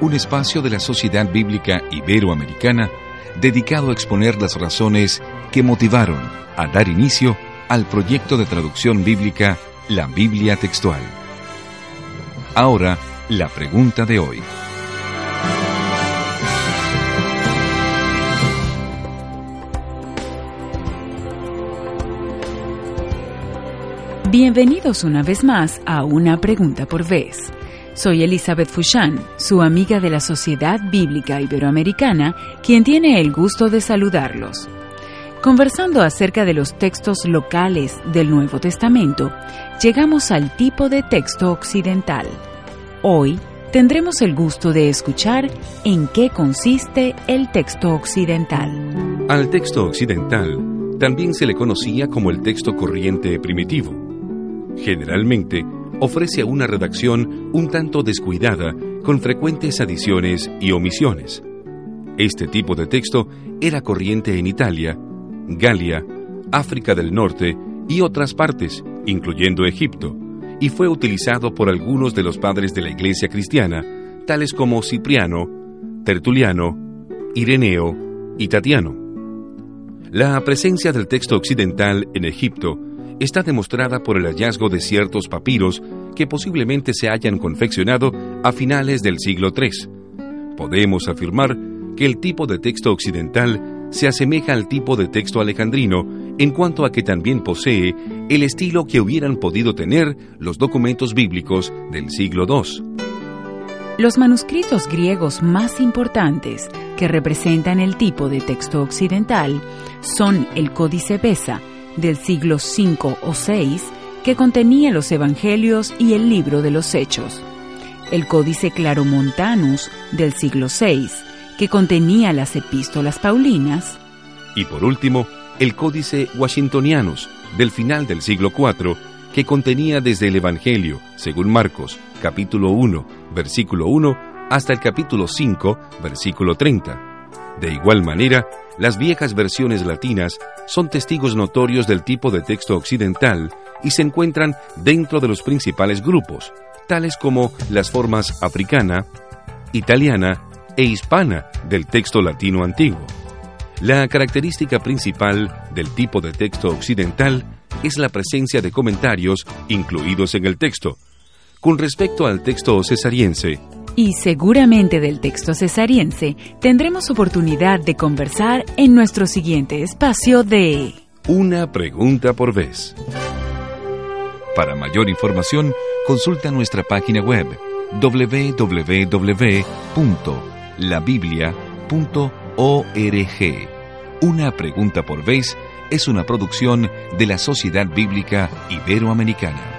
Un espacio de la Sociedad Bíblica Iberoamericana dedicado a exponer las razones que motivaron a dar inicio al proyecto de traducción bíblica La Biblia Textual. Ahora, la pregunta de hoy. Bienvenidos una vez más a Una Pregunta por Vez. Soy Elizabeth Fushan, su amiga de la Sociedad Bíblica Iberoamericana, quien tiene el gusto de saludarlos. Conversando acerca de los textos locales del Nuevo Testamento, llegamos al tipo de texto occidental. Hoy tendremos el gusto de escuchar en qué consiste el texto occidental. Al texto occidental también se le conocía como el texto corriente primitivo generalmente ofrece una redacción un tanto descuidada con frecuentes adiciones y omisiones. Este tipo de texto era corriente en Italia, Galia, África del Norte y otras partes, incluyendo Egipto, y fue utilizado por algunos de los padres de la Iglesia cristiana, tales como Cipriano, Tertuliano, Ireneo y Tatiano. La presencia del texto occidental en Egipto está demostrada por el hallazgo de ciertos papiros que posiblemente se hayan confeccionado a finales del siglo III. Podemos afirmar que el tipo de texto occidental se asemeja al tipo de texto alejandrino en cuanto a que también posee el estilo que hubieran podido tener los documentos bíblicos del siglo II. Los manuscritos griegos más importantes que representan el tipo de texto occidental son el Códice Besa, del siglo V o VI que contenía los Evangelios y el libro de los Hechos, el Códice Claromontanus del siglo VI, que contenía las epístolas paulinas, y por último, el Códice Washingtonianus del final del siglo IV, que contenía desde el Evangelio, según Marcos, capítulo 1, versículo 1, hasta el capítulo 5, versículo 30. De igual manera, las viejas versiones latinas son testigos notorios del tipo de texto occidental y se encuentran dentro de los principales grupos, tales como las formas africana, italiana e hispana del texto latino antiguo. La característica principal del tipo de texto occidental es la presencia de comentarios incluidos en el texto. Con respecto al texto cesariense, y seguramente del texto cesariense tendremos oportunidad de conversar en nuestro siguiente espacio de Una pregunta por vez. Para mayor información, consulta nuestra página web www.labiblia.org. Una pregunta por vez es una producción de la Sociedad Bíblica Iberoamericana.